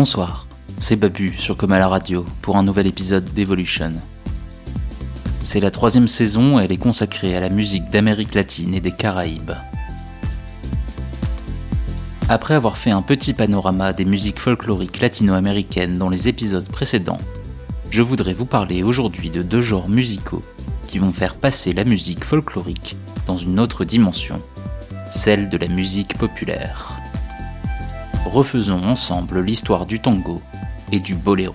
Bonsoir, c'est Babu sur Comme à la radio pour un nouvel épisode d'Evolution. C'est la troisième saison et elle est consacrée à la musique d'Amérique latine et des Caraïbes. Après avoir fait un petit panorama des musiques folkloriques latino-américaines dans les épisodes précédents, je voudrais vous parler aujourd'hui de deux genres musicaux qui vont faire passer la musique folklorique dans une autre dimension, celle de la musique populaire refaisons ensemble l'histoire du tango et du boléro.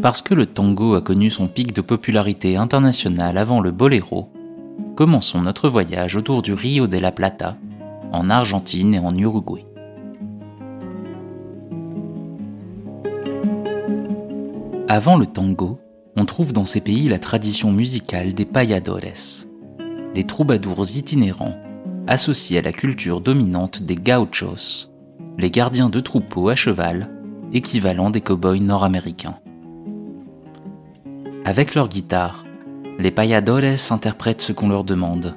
Parce que le tango a connu son pic de popularité internationale avant le boléro, commençons notre voyage autour du Rio de la Plata, en Argentine et en Uruguay. Avant le tango, on trouve dans ces pays la tradition musicale des payadores, des troubadours itinérants associés à la culture dominante des gauchos, les gardiens de troupeaux à cheval, équivalent des cow-boys nord-américains. Avec leur guitare, les payadores interprètent ce qu'on leur demande,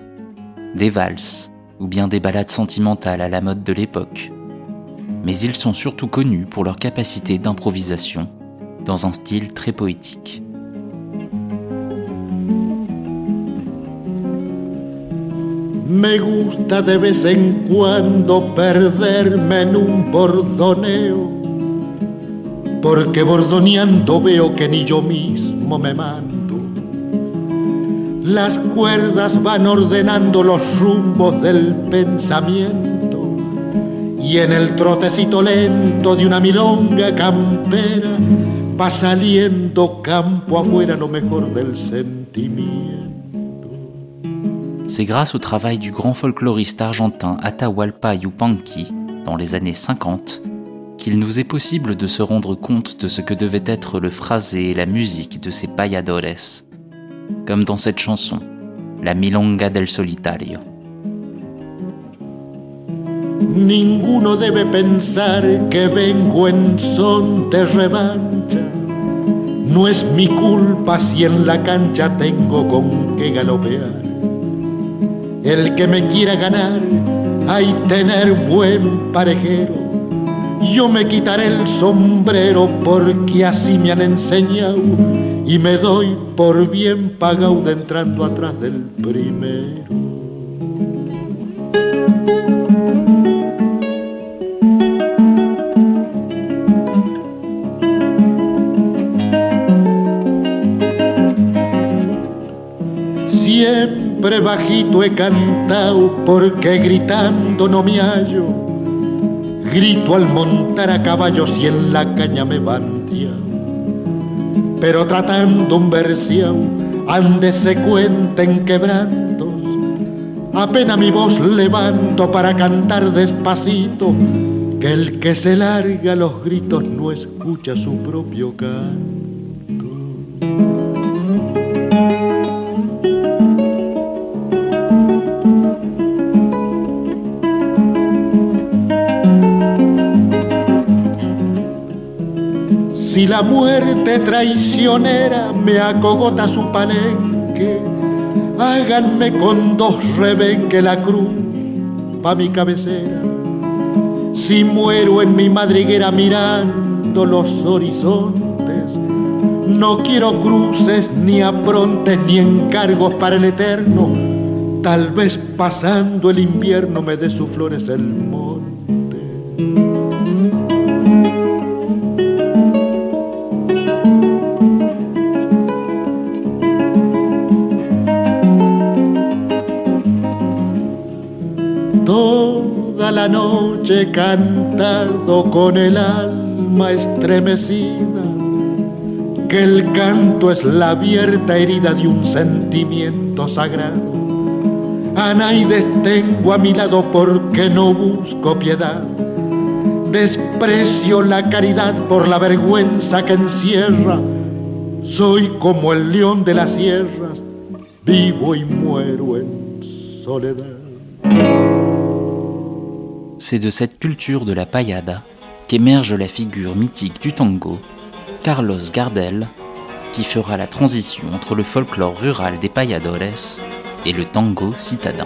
des valses ou bien des ballades sentimentales à la mode de l'époque. Mais ils sont surtout connus pour leur capacité d'improvisation dans un style très poétique. Me gusta de vez en cuando perderme en un bordoneo, porque bordoneando veo que ni yo mismo me mando. Las cuerdas van ordenando los rumbos del pensamiento y en el trotecito lento de una milonga campera C'est grâce au travail du grand folkloriste argentin Atahualpa Yupanqui dans les années 50 qu'il nous est possible de se rendre compte de ce que devait être le phrasé et la musique de ces payadores, comme dans cette chanson, La Milonga del Solitario. Ninguno debe pensar que vengo en son de revancha. No es mi culpa si en la cancha tengo con qué galopear. El que me quiera ganar, hay tener buen parejero. Yo me quitaré el sombrero porque así me han enseñado y me doy por bien pagado entrando atrás del primero. Siempre bajito he cantado porque gritando no me hallo. Grito al montar a caballo si en la caña me bandia. Pero tratando un versión, ande se cuenten quebrantos. Apenas mi voz levanto para cantar despacito, que el que se larga los gritos no escucha su propio canto. La muerte traicionera me acogota su palenque, háganme con dos rebenque la cruz pa' mi cabecera. Si muero en mi madriguera mirando los horizontes, no quiero cruces ni aprontes ni encargos para el eterno. Tal vez pasando el invierno me dé sus flores el. He cantado con el alma estremecida, que el canto es la abierta herida de un sentimiento sagrado. A nadie tengo a mi lado porque no busco piedad. Desprecio la caridad por la vergüenza que encierra. Soy como el león de las sierras, vivo y muero en soledad. C'est de cette culture de la payada qu'émerge la figure mythique du tango, Carlos Gardel, qui fera la transition entre le folklore rural des payadores et le tango citadin.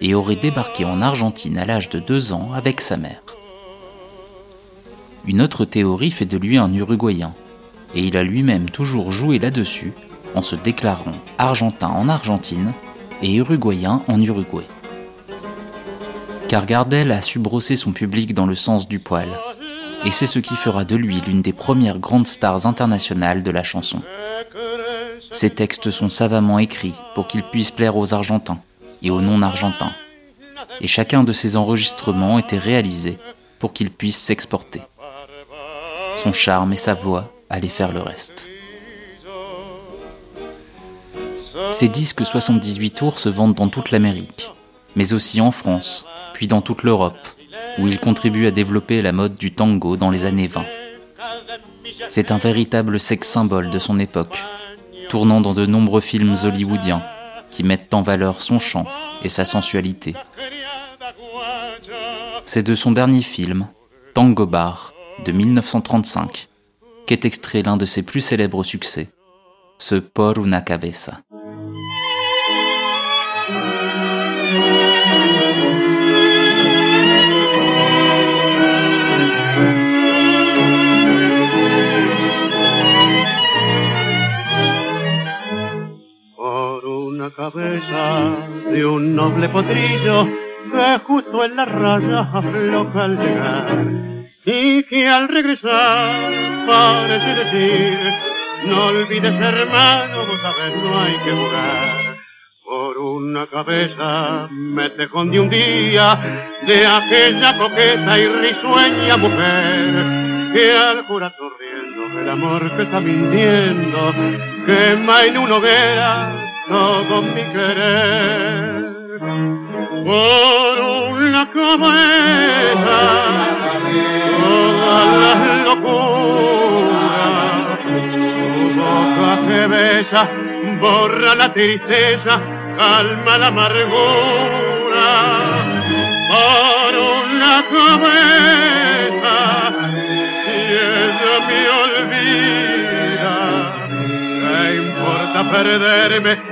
et aurait débarqué en Argentine à l'âge de deux ans avec sa mère. Une autre théorie fait de lui un Uruguayen, et il a lui-même toujours joué là-dessus en se déclarant argentin en Argentine et uruguayen en Uruguay. Car Gardel a su brosser son public dans le sens du poil, et c'est ce qui fera de lui l'une des premières grandes stars internationales de la chanson. Ses textes sont savamment écrits pour qu'ils puissent plaire aux Argentins et aux non-Argentins, et chacun de ses enregistrements était réalisé pour qu'ils puissent s'exporter. Son charme et sa voix allaient faire le reste. Ces disques 78 tours se vendent dans toute l'Amérique, mais aussi en France, puis dans toute l'Europe, où il contribue à développer la mode du tango dans les années 20. C'est un véritable sex symbole de son époque, tournant dans de nombreux films hollywoodiens qui mettent en valeur son chant et sa sensualité. C'est de son dernier film, Tango Bar, de 1935, qu'est extrait l'un de ses plus célèbres succès, ce Por una cabeza. Una cabeza de un noble potrillo que justo en la raya afloja al llegar y que al regresar parece decir no olvides hermano, vos sabes no hay que jugar. Por una cabeza me te escondí un día de aquella coqueta y risueña mujer que al jurar sonriendo el amor que está mintiendo quema en una hoguera todo mi querer por una cabeza. Todas las locuras tu boca que besa borra la tristeza calma la amargura. Por una cabeza y ella me olvida ¿Qué importa perderme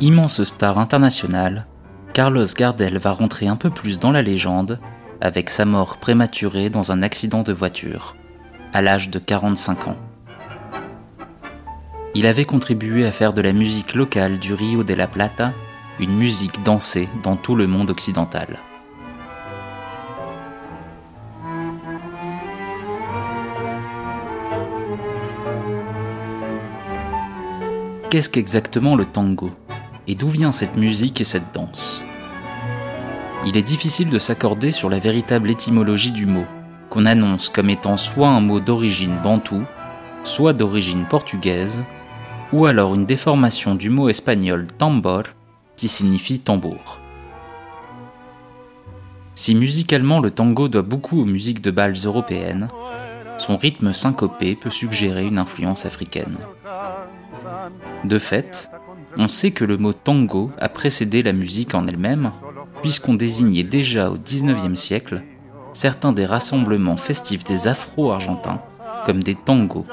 Immense star internationale, Carlos Gardel va rentrer un peu plus dans la légende avec sa mort prématurée dans un accident de voiture, à l'âge de 45 ans. Il avait contribué à faire de la musique locale du Rio de la Plata une musique dansée dans tout le monde occidental. Qu'est-ce qu'exactement le tango Et d'où vient cette musique et cette danse? Il est difficile de s'accorder sur la véritable étymologie du mot, qu'on annonce comme étant soit un mot d'origine bantoue, soit d'origine portugaise, ou alors une déformation du mot espagnol tambor, qui signifie tambour. Si musicalement le tango doit beaucoup aux musiques de bals européennes, son rythme syncopé peut suggérer une influence africaine. De fait, on sait que le mot tango a précédé la musique en elle-même, puisqu'on désignait déjà au XIXe siècle certains des rassemblements festifs des Afro-Argentins comme des tangos,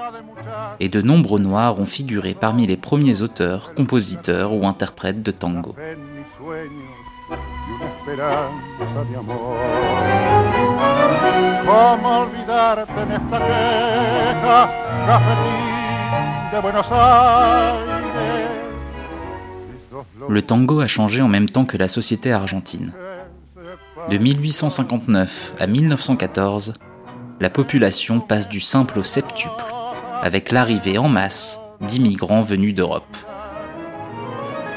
et de nombreux Noirs ont figuré parmi les premiers auteurs, compositeurs ou interprètes de tango. Le tango a changé en même temps que la société argentine. De 1859 à 1914, la population passe du simple au septuple, avec l'arrivée en masse d'immigrants venus d'Europe.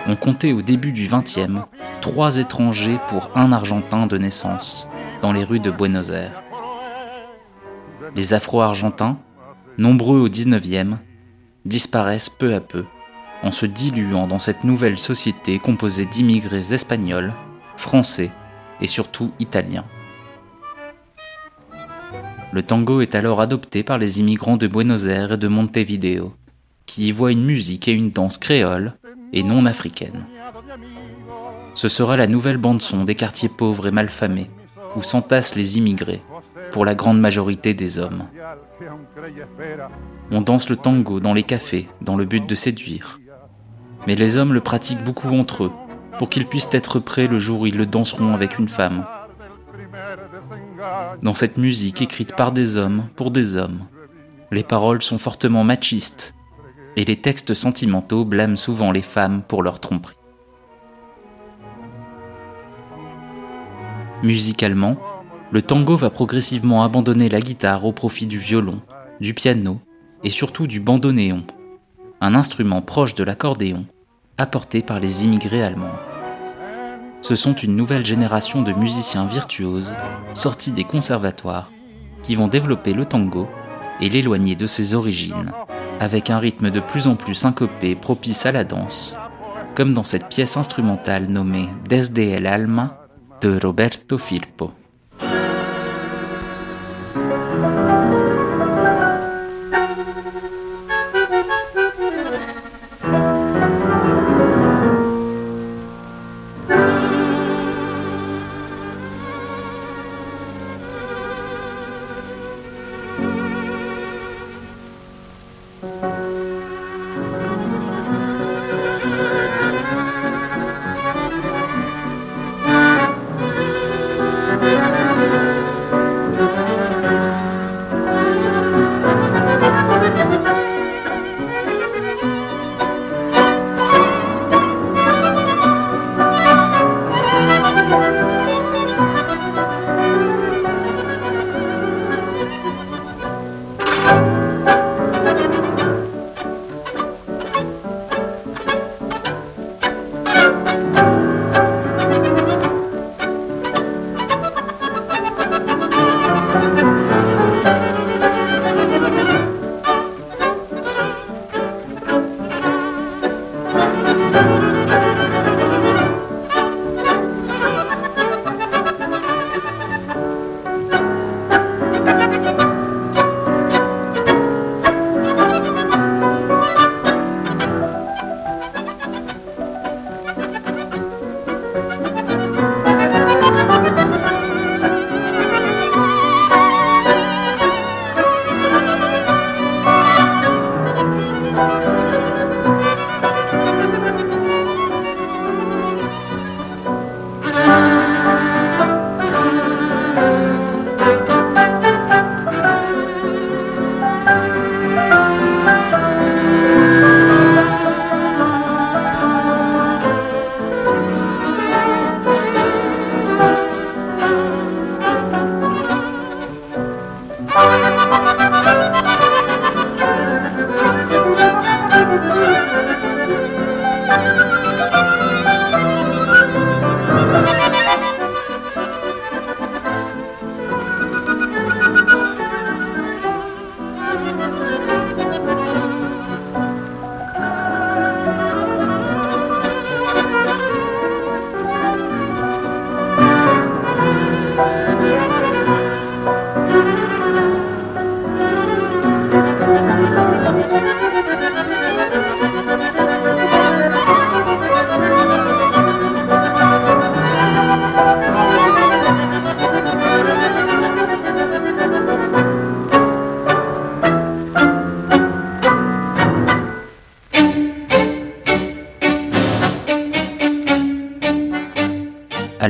On comptait au début du XXe trois étrangers pour un Argentin de naissance dans les rues de Buenos Aires. Les Afro-Argentins, nombreux au XIXe, disparaissent peu à peu en se diluant dans cette nouvelle société composée d'immigrés espagnols, français et surtout italiens. Le tango est alors adopté par les immigrants de Buenos Aires et de Montevideo, qui y voient une musique et une danse créole et non africaine. Ce sera la nouvelle bande-son des quartiers pauvres et malfamés, où s'entassent les immigrés, pour la grande majorité des hommes. On danse le tango dans les cafés, dans le but de séduire. Mais les hommes le pratiquent beaucoup entre eux, pour qu'ils puissent être prêts le jour où ils le danseront avec une femme. Dans cette musique écrite par des hommes, pour des hommes, les paroles sont fortement machistes, et les textes sentimentaux blâment souvent les femmes pour leur tromperie. Musicalement, le tango va progressivement abandonner la guitare au profit du violon, du piano et surtout du bandoneon, un instrument proche de l'accordéon, apporté par les immigrés allemands. Ce sont une nouvelle génération de musiciens virtuoses sortis des conservatoires qui vont développer le tango et l'éloigner de ses origines, avec un rythme de plus en plus syncopé propice à la danse, comme dans cette pièce instrumentale nommée Desde el Alma de Roberto Firpo.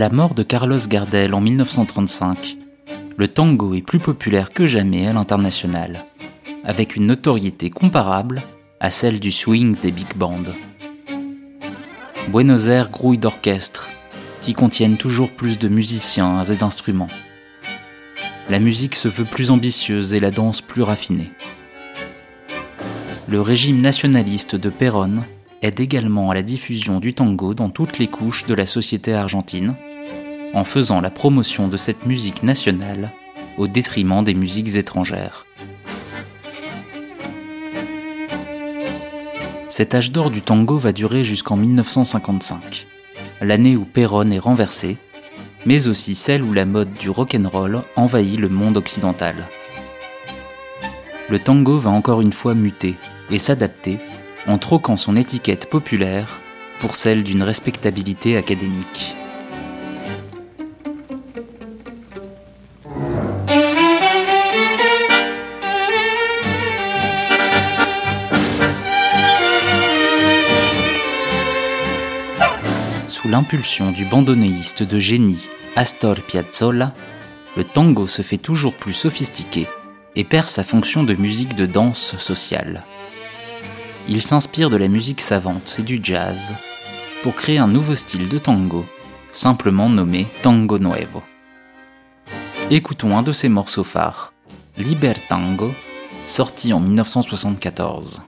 La mort de Carlos Gardel en 1935, le tango est plus populaire que jamais à l'international, avec une notoriété comparable à celle du swing des big bands. Buenos Aires grouille d'orchestres, qui contiennent toujours plus de musiciens et d'instruments. La musique se veut plus ambitieuse et la danse plus raffinée. Le régime nationaliste de Perón aide également à la diffusion du tango dans toutes les couches de la société argentine, en faisant la promotion de cette musique nationale au détriment des musiques étrangères. Cet âge d'or du tango va durer jusqu'en 1955, l'année où Perón est renversé, mais aussi celle où la mode du rock'n'roll envahit le monde occidental. Le tango va encore une fois muter et s'adapter en troquant son étiquette populaire pour celle d'une respectabilité académique. L'impulsion du bandonéiste de génie Astor Piazzolla, le tango se fait toujours plus sophistiqué et perd sa fonction de musique de danse sociale il s'inspire de la musique savante et du jazz pour créer un nouveau style de tango, simplement nommé Tango Nuevo. Écoutons un de ses morceaux phares, Liber Tango, sorti en 1974.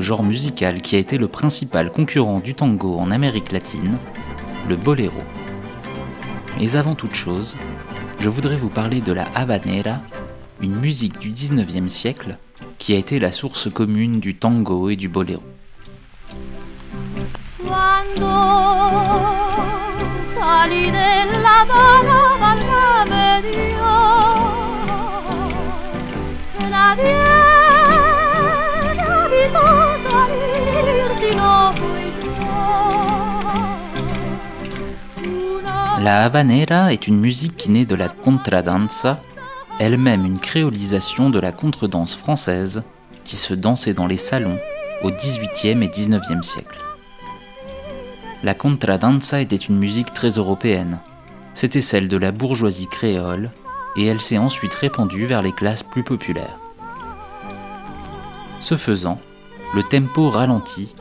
Genre musical qui a été le principal concurrent du tango en Amérique latine, le boléro. Mais avant toute chose, je voudrais vous parler de la habanera, une musique du 19e siècle qui a été la source commune du tango et du boléro. La habanera est une musique qui naît de la contradanza, elle-même une créolisation de la contredanse française qui se dansait dans les salons au XVIIIe et XIXe siècle. La contradanza était une musique très européenne. C'était celle de la bourgeoisie créole et elle s'est ensuite répandue vers les classes plus populaires. Ce faisant, le tempo ralentit,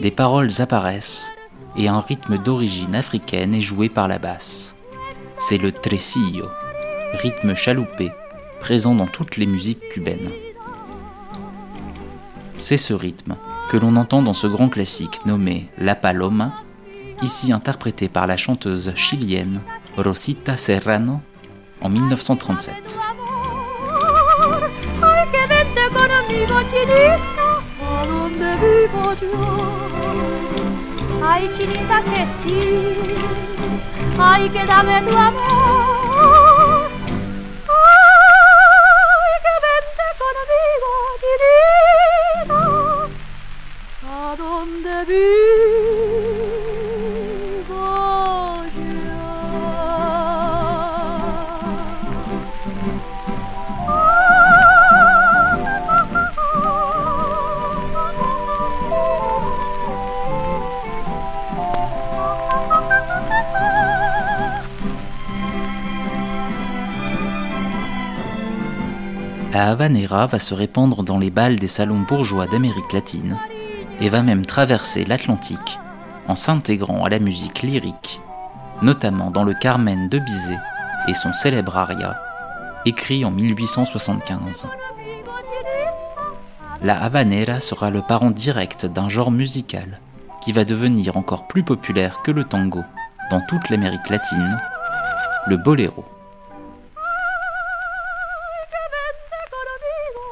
des paroles apparaissent et un rythme d'origine africaine est joué par la basse. C'est le tresillo, rythme chaloupé, présent dans toutes les musiques cubaines. C'est ce rythme que l'on entend dans ce grand classique nommé La Paloma, ici interprété par la chanteuse chilienne Rosita Serrano en 1937. Ay, chinita que sí, ay, que dame tu amor. Ay, que vente conmigo, chinita, a donde vivo. La havanera va se répandre dans les balles des salons bourgeois d'Amérique latine et va même traverser l'Atlantique en s'intégrant à la musique lyrique, notamment dans le Carmen de Bizet et son célèbre aria, écrit en 1875. La havanera sera le parent direct d'un genre musical qui va devenir encore plus populaire que le tango dans toute l'Amérique latine, le boléro.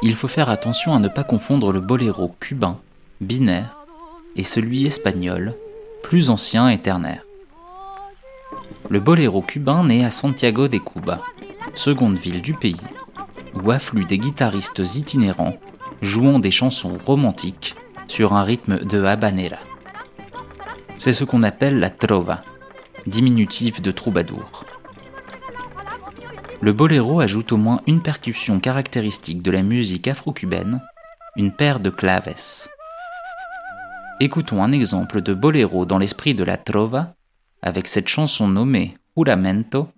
Il faut faire attention à ne pas confondre le boléro cubain, binaire, et celui espagnol, plus ancien et ternaire. Le boléro cubain naît à Santiago de Cuba, seconde ville du pays, où affluent des guitaristes itinérants jouant des chansons romantiques sur un rythme de habanera. C'est ce qu'on appelle la trova, diminutif de troubadour. Le boléro ajoute au moins une percussion caractéristique de la musique afro-cubaine, une paire de claves. Écoutons un exemple de boléro dans l'esprit de la trova avec cette chanson nommée Juramento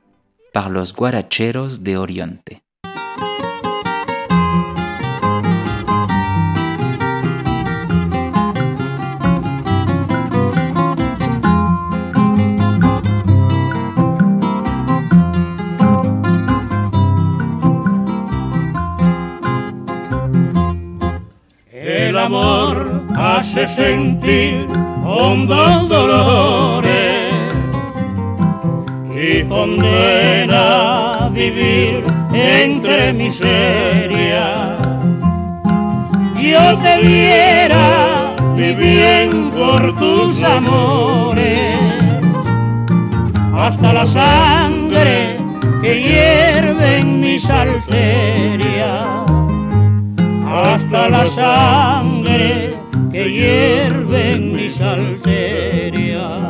par los guaracheros de Oriente. Hace sentir hondos dolores y condena vivir entre miseria. Yo te viera vivir por tus amores hasta la sangre que hierve en mi salteria hasta la sangre que hierve en mis arterias.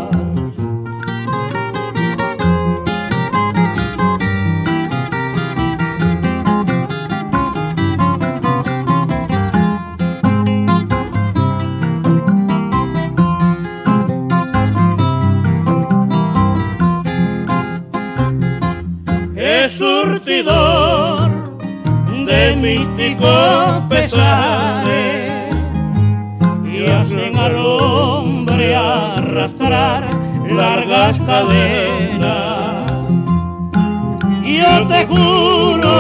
Surtidor de místico pesares cadenas. Yo te juro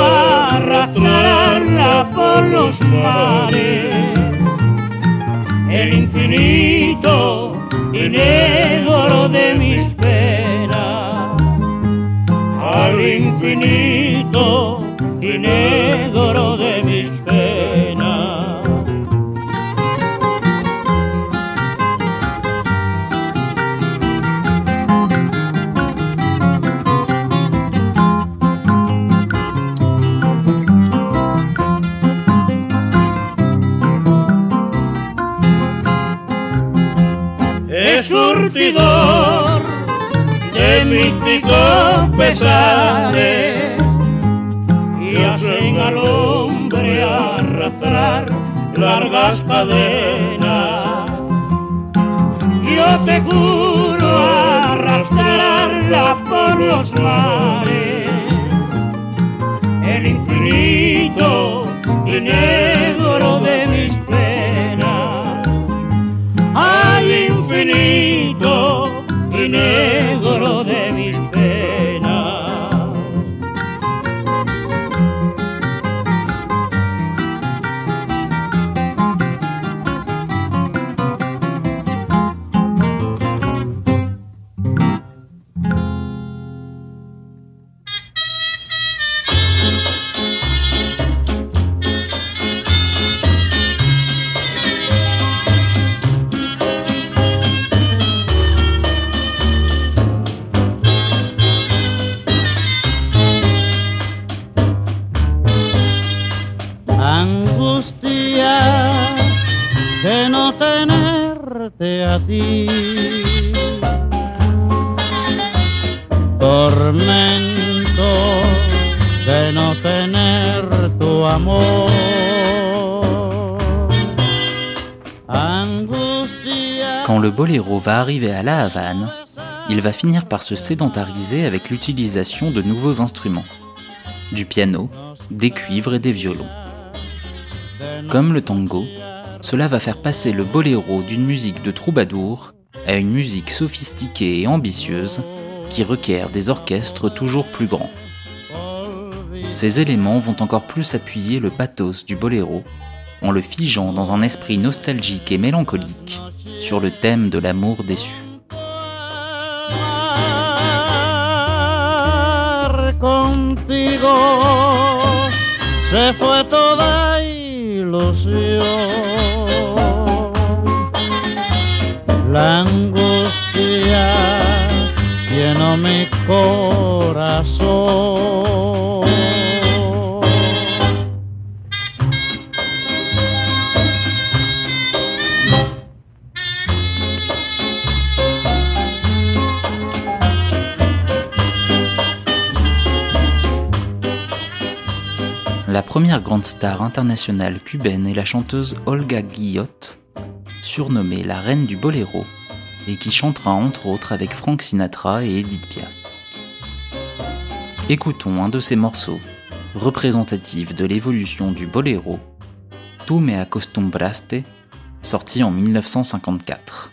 arrastrar la por los mares, el infinito y negro hacen al hombre arrastrar largas cadenas. Yo te juro arrastrarla por los mares, el infinito y negro de mis penas, al infinito y negro Quand le boléro va arriver à La Havane, il va finir par se sédentariser avec l'utilisation de nouveaux instruments. Du piano, des cuivres et des violons. Comme le tango, cela va faire passer le boléro d'une musique de troubadour à une musique sophistiquée et ambitieuse qui requiert des orchestres toujours plus grands. Ces éléments vont encore plus appuyer le pathos du boléro en le figeant dans un esprit nostalgique et mélancolique sur le thème de l'amour déçu. Se fue toda ilusión. La angustia llenó mi corazón. La première grande star internationale cubaine est la chanteuse Olga Guillot, surnommée la reine du boléro, et qui chantera entre autres avec Frank Sinatra et Edith Piaf. Écoutons un de ses morceaux, représentatif de l'évolution du boléro, Tu me acostumbraste, sorti en 1954.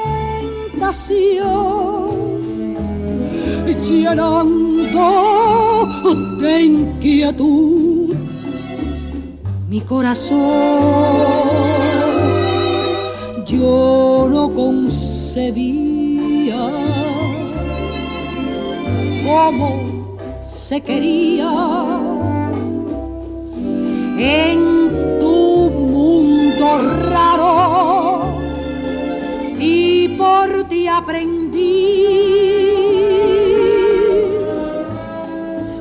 tentación, llenando de inquietud mi corazón. Yo no concebía cómo se quería en aprendí.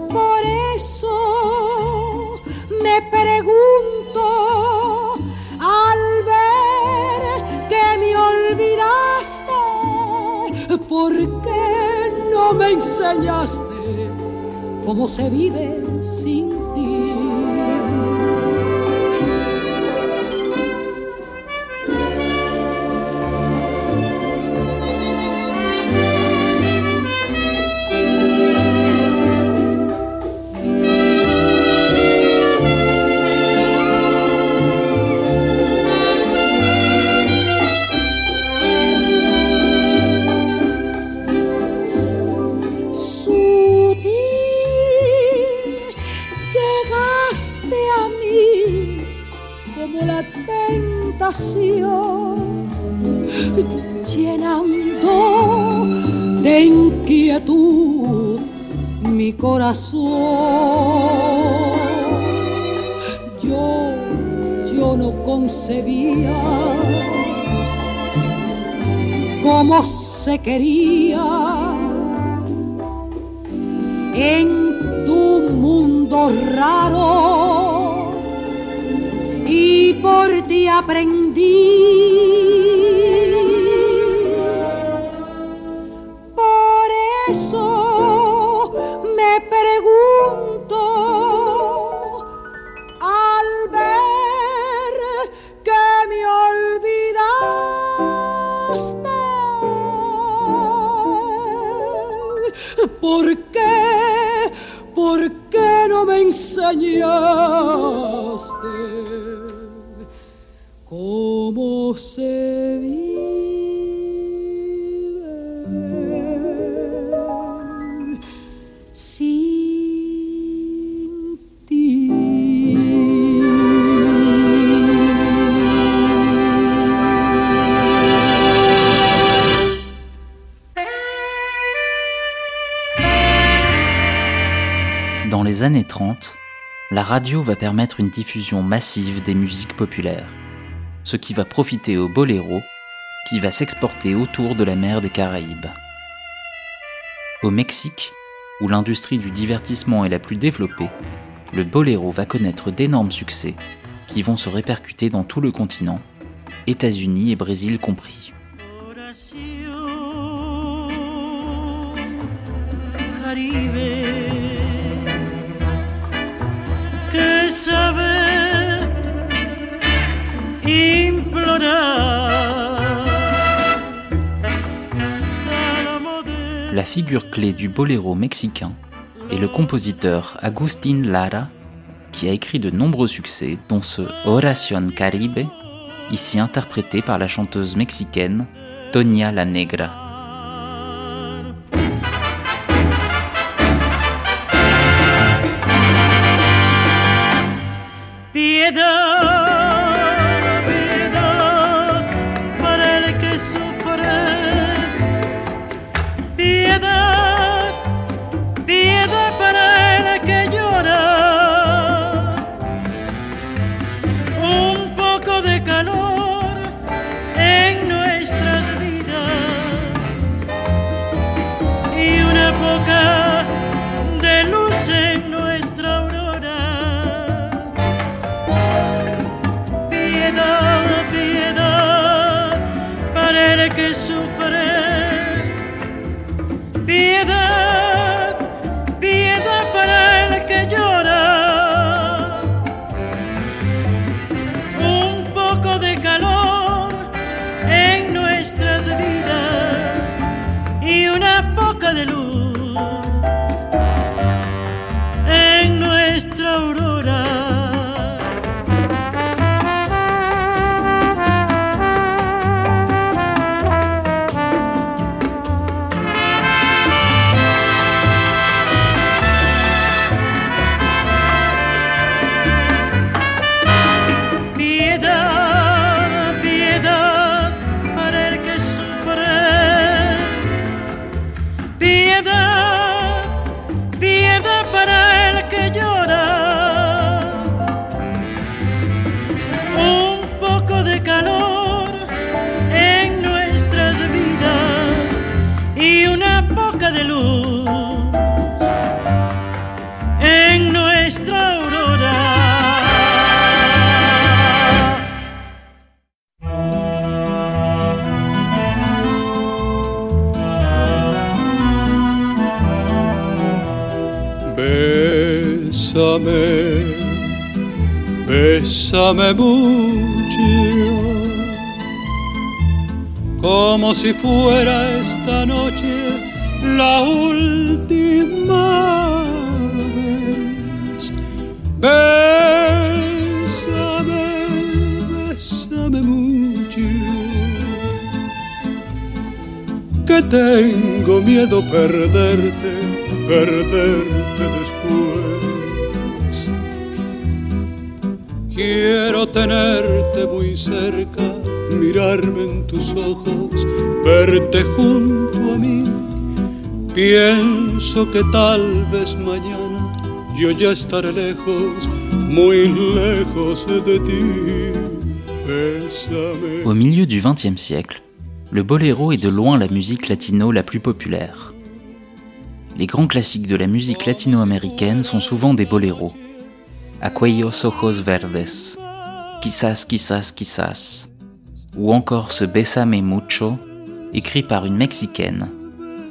Por eso me pregunto al ver que me olvidaste, ¿por qué no me enseñaste cómo se vive? Concebía cómo se quería. En tu mundo raro y por ti aprendí cómo se vive sin ti? Dans les années 30, la radio va permettre une diffusion massive des musiques populaires, ce qui va profiter au boléro, qui va s'exporter autour de la mer des Caraïbes. Au Mexique, où l'industrie du divertissement est la plus développée, le boléro va connaître d'énormes succès qui vont se répercuter dans tout le continent, États-Unis et Brésil compris. La figure clé du boléro mexicain est le compositeur Agustín Lara, qui a écrit de nombreux succès, dont ce Oración Caribe, ici interprété par la chanteuse mexicaine Tonia la Negra. Bésame mucho, como si fuera esta noche la última vez. Bésame, bésame mucho, que tengo miedo perderte, perderte Quiero tenerte muy cerca, mirarme en tus ojos, verte junto mí. Pienso que tal vez mañana yo ya estaré lejos, muy lejos de ti. Au milieu du XXe siècle, le boléro est de loin la musique latino la plus populaire. Les grands classiques de la musique latino-américaine sont souvent des boléros. Aquellos ojos verdes, Quizás, quizás, quizás, ou encore ce Besame mucho, écrit par une Mexicaine,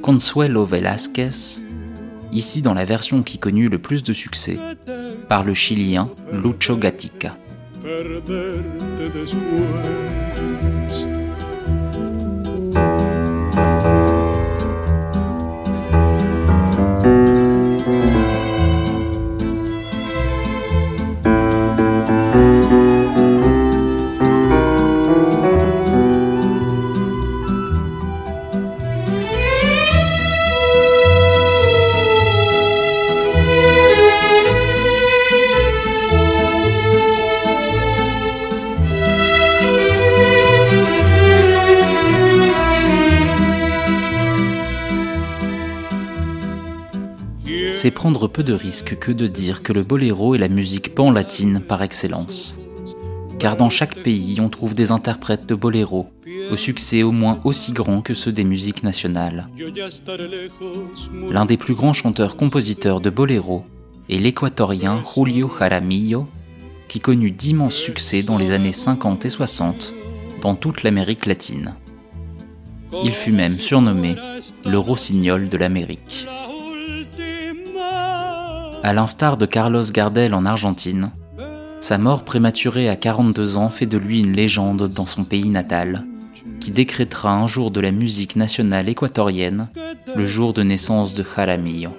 Consuelo Velázquez, ici dans la version qui connut le plus de succès, par le Chilien Lucho Gatica. Peu de risques que de dire que le boléro est la musique pan-latine par excellence. Car dans chaque pays, on trouve des interprètes de boléro, au succès au moins aussi grand que ceux des musiques nationales. L'un des plus grands chanteurs-compositeurs de boléro est l'équatorien Julio Jaramillo, qui connut d'immenses succès dans les années 50 et 60 dans toute l'Amérique latine. Il fut même surnommé le Rossignol de l'Amérique. À l'instar de Carlos Gardel en Argentine, sa mort prématurée à 42 ans fait de lui une légende dans son pays natal, qui décrétera un jour de la musique nationale équatorienne le jour de naissance de Jaramillo.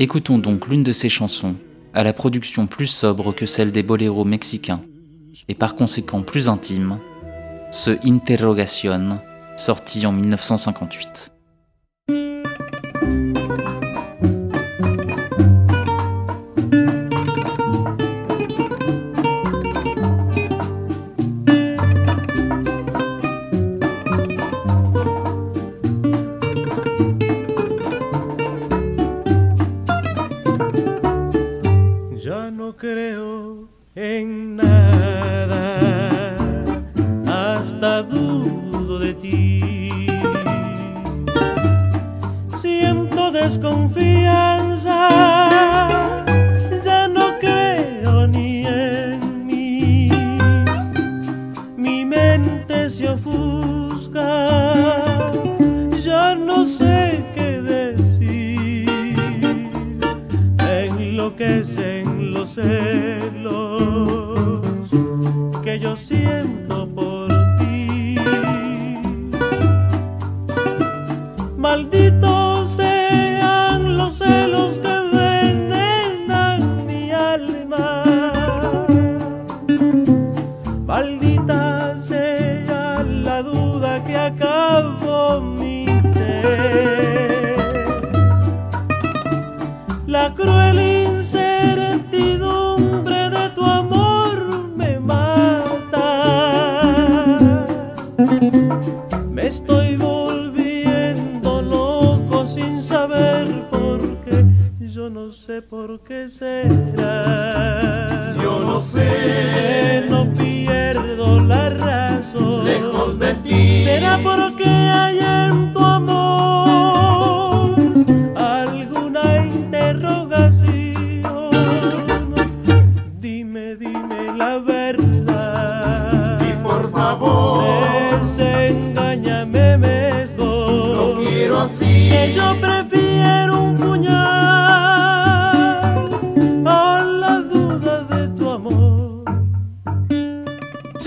Écoutons donc l'une de ses chansons, à la production plus sobre que celle des boléros mexicains, et par conséquent plus intime, ce Interrogación, sorti en 1958. Mente se ofusca, ya no sé qué decir. Enloquecen los celos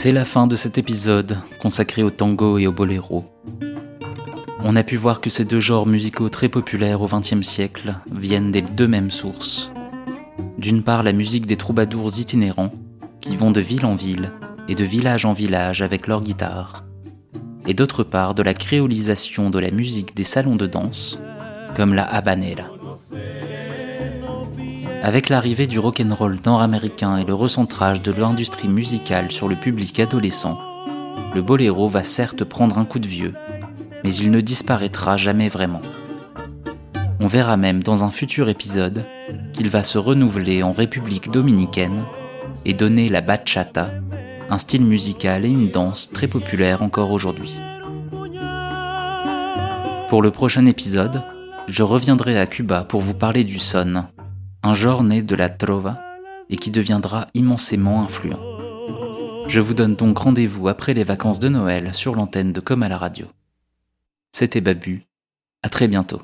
C'est la fin de cet épisode consacré au tango et au boléro. On a pu voir que ces deux genres musicaux très populaires au XXe siècle viennent des deux mêmes sources. D'une part la musique des troubadours itinérants, qui vont de ville en ville et de village en village avec leur guitare, et d'autre part de la créolisation de la musique des salons de danse, comme la habanera. Avec l'arrivée du rock'n'roll nord-américain et le recentrage de l'industrie musicale sur le public adolescent, le boléro va certes prendre un coup de vieux, mais il ne disparaîtra jamais vraiment. On verra même dans un futur épisode qu'il va se renouveler en République dominicaine et donner la bachata, un style musical et une danse très populaire encore aujourd'hui. Pour le prochain épisode, je reviendrai à Cuba pour vous parler du son, un genre né de la trova et qui deviendra immensément influent. Je vous donne donc rendez-vous après les vacances de Noël sur l'antenne de Comme à la radio. C'était Babu, à très bientôt.